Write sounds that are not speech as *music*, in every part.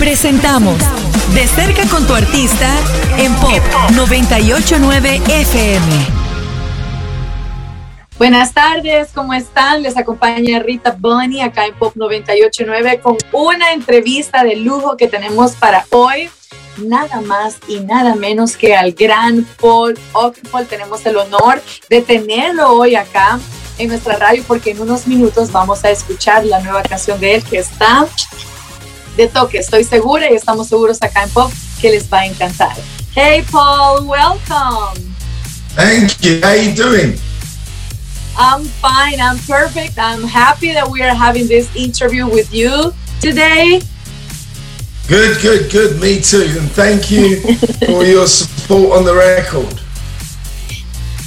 Presentamos De cerca con tu artista en Pop 989 FM. Buenas tardes, ¿cómo están? Les acompaña Rita Bunny acá en Pop 989 con una entrevista de lujo que tenemos para hoy. Nada más y nada menos que al gran Paul Ockford. Tenemos el honor de tenerlo hoy acá en nuestra radio porque en unos minutos vamos a escuchar la nueva canción de él que está de toque. Estoy segura y estamos seguros acá en Pop que les va a encantar. Hey Paul, welcome. Thank you. How you doing? I'm fine. I'm perfect. I'm happy that we are having this interview with you today. Good, good, good. Me too. And thank you *laughs* for your support on the record.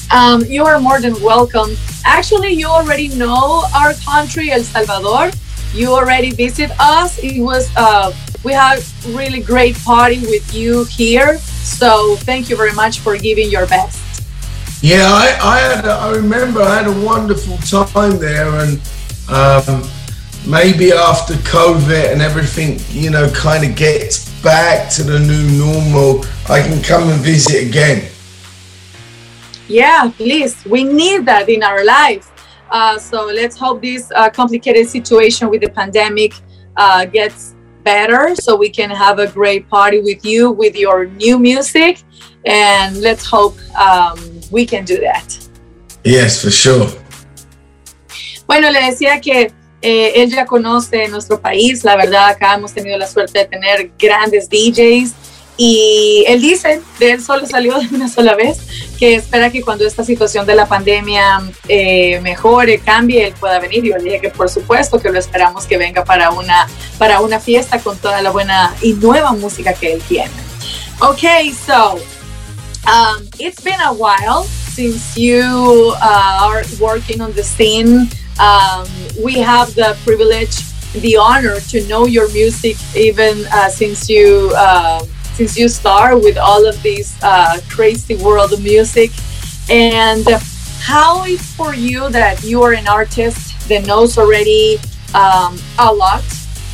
Um, you are more than welcome. Actually, you already know our country, El Salvador. You already visit us. It was uh, we had really great party with you here. So thank you very much for giving your best. Yeah, I, I had. A, I remember I had a wonderful time there, and um, maybe after COVID and everything, you know, kind of gets back to the new normal, I can come and visit again. Yeah, please. We need that in our life. Uh, so let's hope this uh, complicated situation with the pandemic uh, gets better so we can have a great party with you with your new music. And let's hope um, we can do that. Yes, for sure. Bueno, le decía que eh, él ya conoce nuestro país. La verdad, acá hemos tenido la suerte de tener grandes DJs Y él dice, de él solo salió *laughs* de una sola vez, que espera que cuando esta situación de la pandemia eh, mejore, cambie, él pueda venir. Y yo le dije que por supuesto que lo esperamos que venga para una, para una fiesta con toda la buena y nueva música que él tiene. Okay, so um, it's been a while since you uh, are working on the scene. Um, we have the privilege, the honor to know your music even uh, since you uh, since you start with all of this uh, crazy world of music. And how is for you that you are an artist that knows already um, a lot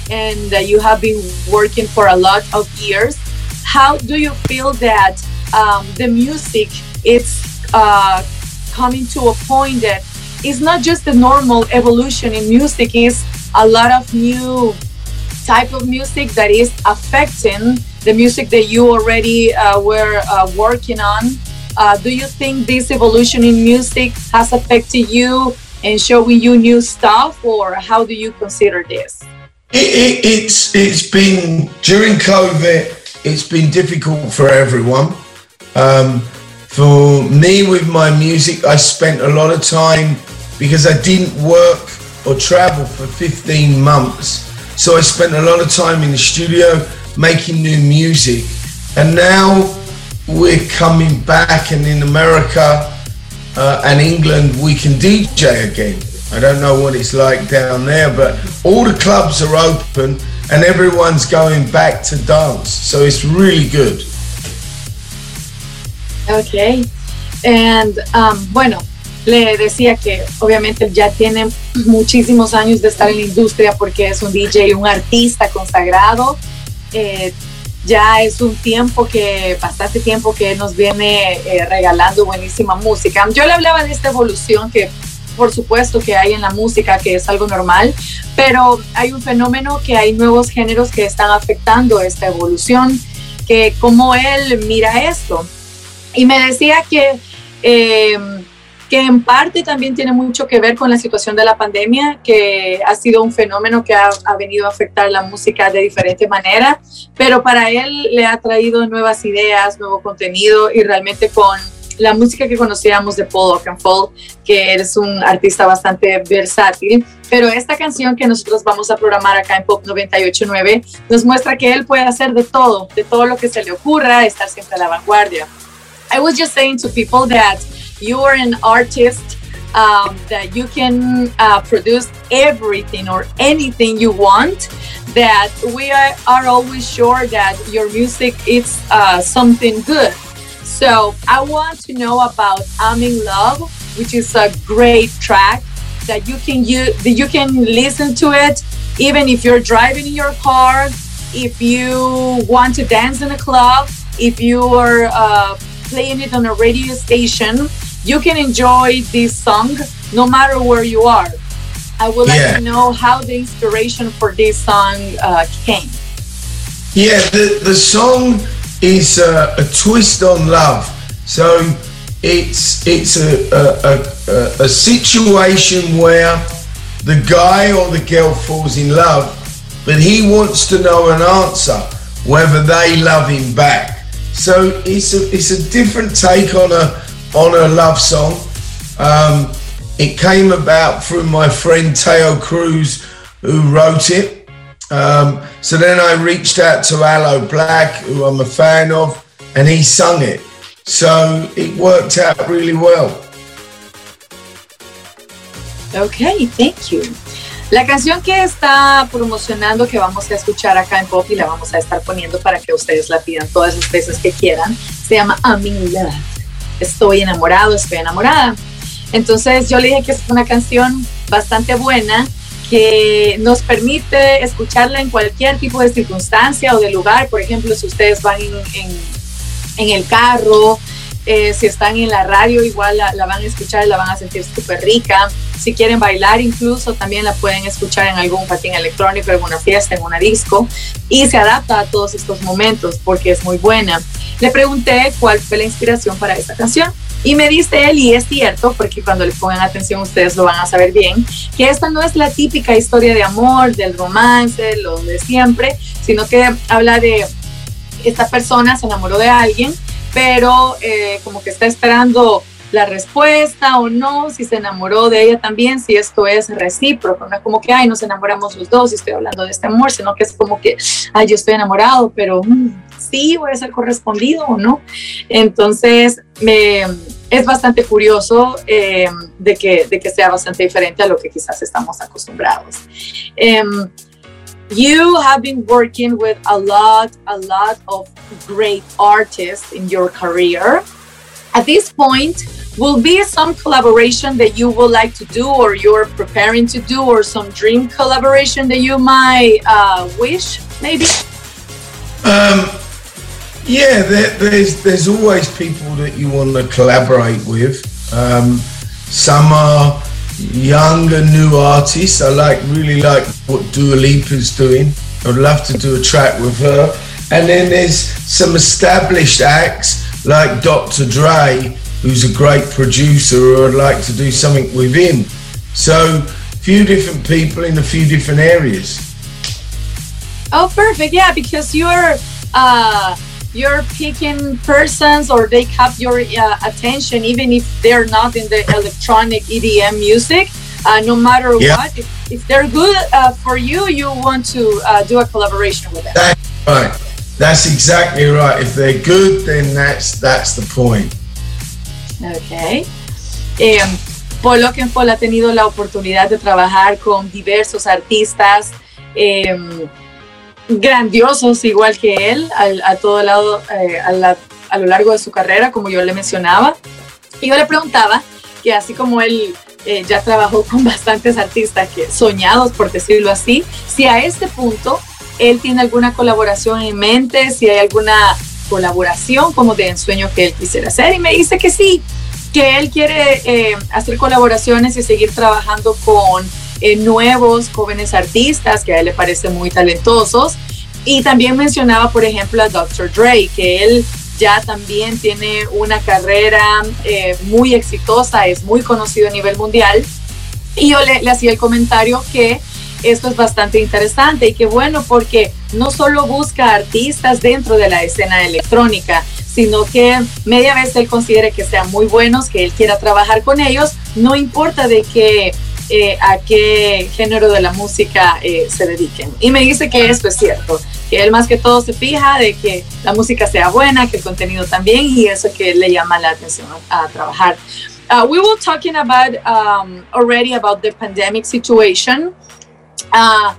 and that you have been working for a lot of years? How do you feel that um, the music is uh, coming to a point that it's not just the normal evolution in music is a lot of new type of music that is affecting the music that you already uh, were uh, working on. Uh, do you think this evolution in music has affected you and showing you new stuff, or how do you consider this? It, it, it's it's been during COVID. It's been difficult for everyone. Um, for me, with my music, I spent a lot of time because I didn't work or travel for 15 months. So I spent a lot of time in the studio making new music. And now we're coming back, and in America uh, and England, we can DJ again. I don't know what it's like down there, but all the clubs are open and everyone's going back to dance. So it's really good. Okay. And um, bueno, le decía que obviamente ya tiene muchísimos años de estar en la industria porque es un DJ, un artista consagrado. Eh, ya es un tiempo que, bastante tiempo que nos viene eh, regalando buenísima música. Yo le hablaba de esta evolución que por supuesto que hay en la música, que es algo normal, pero hay un fenómeno que hay nuevos géneros que están afectando esta evolución, que como él mira esto. Y me decía que eh, que en parte también tiene mucho que ver con la situación de la pandemia, que ha sido un fenómeno que ha, ha venido a afectar la música de diferente manera, pero para él le ha traído nuevas ideas, nuevo contenido y realmente con la música que conocíamos de Paul Oakenfold, que eres un artista bastante versátil, pero esta canción que nosotros vamos a programar acá en Pop 989 nos muestra que él puede hacer de todo, de todo lo que se le ocurra, estar siempre a la vanguardia. I was just saying to people that you are an artist um, that you can uh, produce everything or anything you want that we are, always sure that your music is uh, something good. So i want to know about i'm in love which is a great track that you can use you can listen to it even if you're driving in your car if you want to dance in a club, if you are uh, playing it on a radio station, you can enjoy this song no matter where you are. I would like Yeah. to know how the inspiration for this song uh, came. Yeah, the, the song is uh, a twist on love. So it's it's a, a, a, a, a situation where the guy or the girl falls in love, but he wants to know an answer whether they love him back. So it's a it's a different take on a on a love song. Um, it came about through my friend Teo Cruz, who wrote it. Um, so then I reached out to Aloe Blacc, who I'm a fan of, and he sung it. So it worked out really well. Ok, thank you. La canción que está promocionando, que vamos a escuchar acá en Pop y la vamos a estar poniendo para que ustedes la pidan todas las veces que quieran, se llama I'm love. Estoy enamorado, estoy enamorada. Entonces yo le dije que es una canción bastante buena que nos permite escucharla en cualquier tipo de circunstancia o de lugar. Por ejemplo, si ustedes van en, el carro, eh, si están en la radio, igual la, la van a escuchar, la van a sentir súper rica. Si quieren bailar incluso, también la pueden escuchar en algún patín electrónico, en una fiesta, en una disco. Y se adapta a todos estos momentos porque es muy buena. Le pregunté cuál fue la inspiración para esta canción. Y me dice él, y es cierto, porque cuando le pongan atención ustedes lo van a saber bien, que esta no es la típica historia de amor, del romance, lo de siempre, sino que habla de esta persona se enamoró de alguien, pero eh, como que está esperando la respuesta o no, si se enamoró de ella también, si esto es recíproco, no es como que, ay, nos enamoramos los dos y estoy hablando de este amor, sino que es como que, ay, yo estoy enamorado, pero mm, sí, voy a ser correspondido o no. Entonces, me, es bastante curioso eh, de, que, de que sea bastante diferente a lo que quizás estamos acostumbrados. Em, you have been working with a lot, a lot of great artists in your career. At this point, will be some collaboration that you would like to do or you're preparing to do or some dream collaboration that you might uh, wish maybe Um, yeah, there, there's there's always people that you want to collaborate with. Um, some are young and new artists. I like really like what Dua Lipa's doing. I'd love to do a track with her. And then there's some established acts like Dr. Dre, who's a great producer, who I'd like to do something with him. So, few different people in a few different areas. Oh, perfect. Yeah, because you're uh, you're picking persons or they cap your uh, attention, even if they're not in the electronic EDM music. Uh, no matter Yeah. what, if, if they're good uh, for you, you want to uh, do a collaboration with them. That's right. That's exactly right. If they're good, then that's that's the point. Ok. Eh, Paul Oakenfold ha tenido la oportunidad de trabajar con diversos artistas eh, grandiosos, igual que él, a, todo lado, eh, a lo largo de su carrera, como yo le mencionaba. Y yo le preguntaba que así como él eh, ya trabajó con *laughs* bastantes artistas que soñados, por decirlo así, si a este punto él tiene alguna colaboración en mente, si hay alguna colaboración como de ensueño que él quisiera hacer. Y me dice que sí, que él quiere eh, hacer colaboraciones y seguir trabajando con eh, nuevos jóvenes artistas que a él le parecen muy talentosos. Y también mencionaba, por ejemplo, a Dr. Dre, que él ya también tiene una carrera eh, muy exitosa, es muy conocido a nivel mundial. Y yo le, le hacía el comentario que esto es bastante interesante y que bueno, porque no solo busca artistas dentro de la escena electrónica, sino que media vez él considere que sean muy buenos, que él quiera trabajar con ellos, no importa de qué, eh, a qué género de la música eh, se dediquen. Y me dice que esto es cierto, que él más que todo se fija de que la música sea buena, que el contenido también, y eso que le llama la atención a, a trabajar. Uh, we were talking about um, already about the pandemic situation. Uh,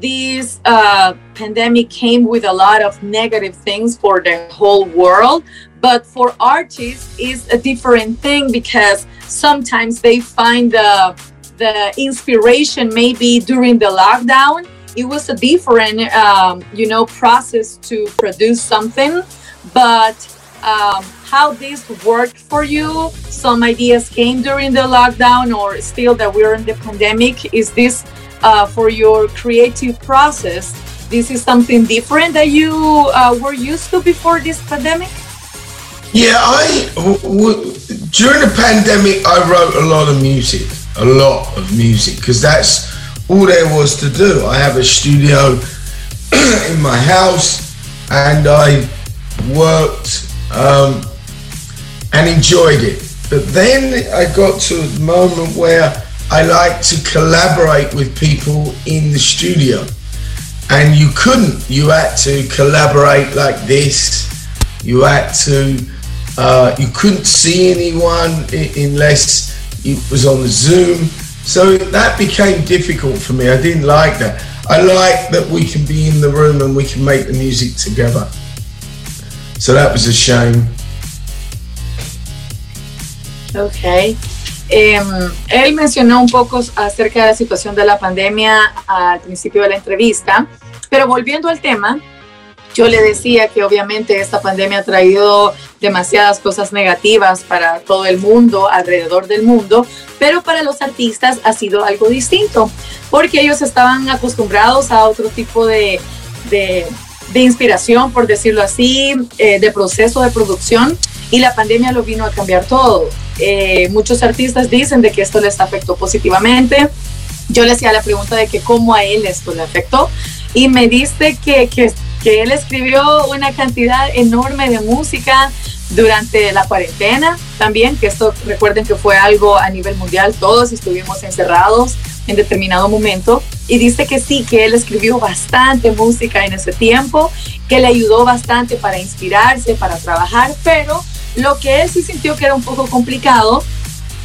this uh, pandemic came with a lot of negative things for the whole world, but for artists, it's a different thing because sometimes they find the the inspiration maybe during the lockdown it was a different, um, you know, process to produce something. But um, how this worked for you? Some ideas came during the lockdown, or still that we're in the pandemic. Is this uh, for your creative process? This is something different that you uh, were used to before this pandemic. Yeah, I during the pandemic I wrote a lot of music, a lot of music, because that's all there was to do. I have a studio *clears throat* in my house, and I worked um, and enjoyed it. But then I got to a moment where I like to collaborate with people in the studio. And you couldn't, you had to collaborate like this. You had to, uh, you couldn't see anyone unless it was on the Zoom. So that became difficult for me. I didn't like that. I like that we can be in the room and we can make the music together. So that was a shame. Ok. Eh, él mencionó un poco acerca de la situación de la pandemia al principio de la entrevista, pero volviendo al tema, yo le decía que obviamente esta pandemia ha traído demasiadas cosas negativas para todo el mundo, alrededor del mundo, pero para los artistas ha sido algo distinto, porque ellos estaban acostumbrados a otro tipo de, de, de inspiración, por decirlo así, eh, de proceso de producción, y la pandemia lo vino a cambiar todo. Eh, muchos artistas dicen de que esto les afectó positivamente. Yo le hacía la pregunta de que cómo a él esto le afectó y me dice que, que, que él escribió una cantidad enorme de música durante la cuarentena también, que esto recuerden que fue algo a nivel mundial, todos estuvimos encerrados en determinado momento y dice que sí, que él escribió bastante música en ese tiempo, que le ayudó bastante para inspirarse, para trabajar, pero lo que él sí sintió que era un poco complicado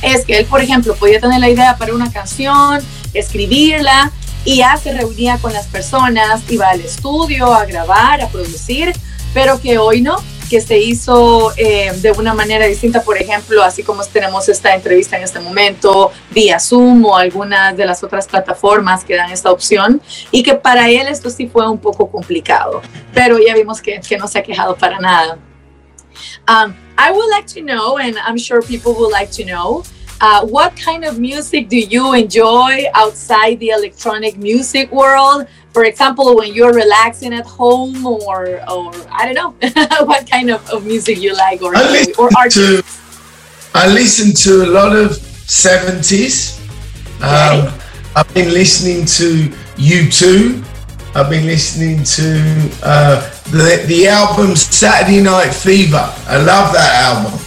es que él, por ejemplo, podía tener la idea para una canción, escribirla y ya se reunía con las personas, iba al estudio a grabar, a producir, pero que hoy no, que se hizo eh, de una manera distinta, por ejemplo, así como tenemos esta entrevista en este momento, vía Zoom o algunas de las otras plataformas que dan esta opción, y que para él esto sí fue un poco complicado, pero ya vimos que, que no se ha quejado para nada. Um, I would like to know, and I'm sure people would like to know, uh, what kind of music do you enjoy outside the electronic music world? For example, when you're relaxing at home, or, or I don't know, *laughs* what kind of, of music you like, or, I listen, or to, I listen to a lot of 70s. Um. I've been listening to U2. I've been listening to uh, the, the album Saturday Night Fever. I love that album.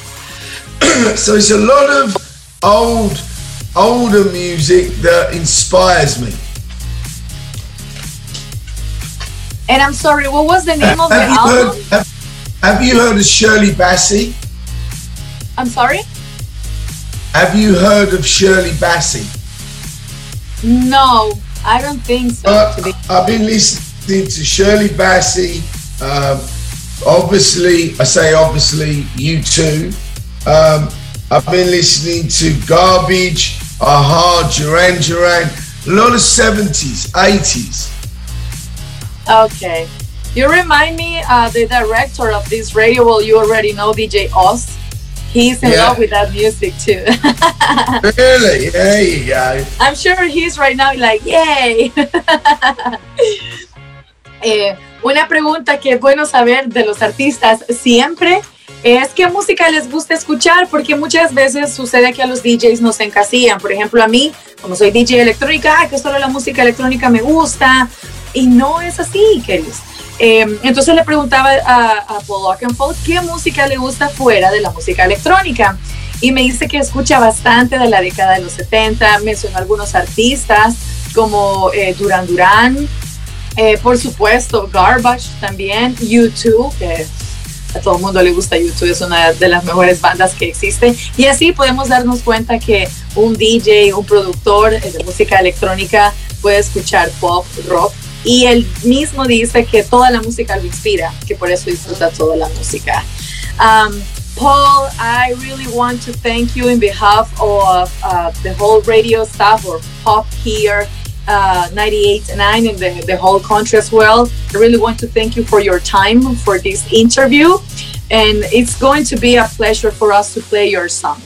*clears throat* so it's a lot of old, older music that inspires me. And I'm sorry, what was the name of the album? heard, have, have you heard of Shirley Bassey? I'm sorry? Have you heard of Shirley Bassey? No, I don't think so. Uh, to be- I've been listening to Shirley Bassey. Um, obviously, I say obviously, U2. Um, I've been listening to Garbage, a-ha, Duran Duran, a lot of 70s, 80s. Okay. You remind me, uh, the director of this radio, well, you already know DJ Oz. He's in Yeah. love with that music too. *laughs* Really? There you go. I'm sure he's right now like, yay. *laughs* Eh, una pregunta que es bueno saber de los artistas siempre es qué música les gusta escuchar, porque muchas veces sucede que a los DJs nos encasillan. Por ejemplo, a mí, como soy DJ electrónica, que solo la música electrónica me gusta, y no es así, queridos. Eh, entonces le preguntaba a, a Paul Oakenfold qué música le gusta fuera de la música electrónica. Y me dice que escucha bastante de la década de los 70, mencionó algunos artistas como eh, Duran Duran, eh, por supuesto Garbage también, U2, que a todo el mundo le gusta U2, es una de las mejores bandas que existen. Y así podemos darnos cuenta que un DJ, un productor de música electrónica puede escuchar pop, rock. Y él mismo dice que toda la música lo inspira, que por eso disfruta toda la música. Um, Paul, I really want to thank you in behalf of uh, the whole radio staff or Pop here uh, 98.9 in the, the whole country as well. I really want to thank you for your time for this interview. And it's going to be a pleasure for us to play your song.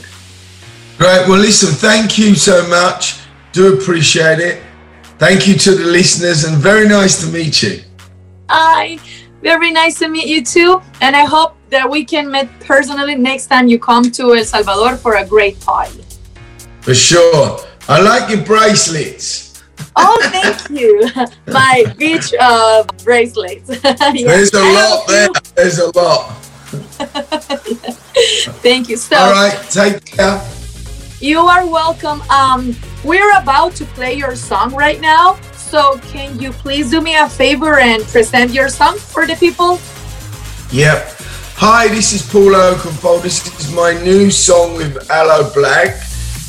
Great. Well, listen, thank you so much. Do appreciate it. Thank you to the listeners and very nice to meet you. Hi. Very nice to meet you too. And I hope that we can meet personally next time you come to El Salvador for a great party. For sure. I like your bracelets. Oh, thank *laughs* you. *laughs* My beach uh, bracelets. *laughs* yes. There's a lot there. You. There's a lot. thank you. So, all right, take care. You are welcome. Um, we're about to play your song right now. So, can you please do me a favor and present your song for the people? Yep. Hi, this is Paul Oakenfold. This is my new song with Aloe Blacc.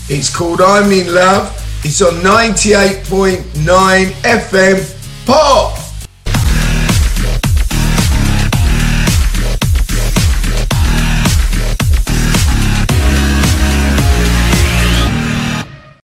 It's called I'm in Love. It's on 98.9 FM Pop.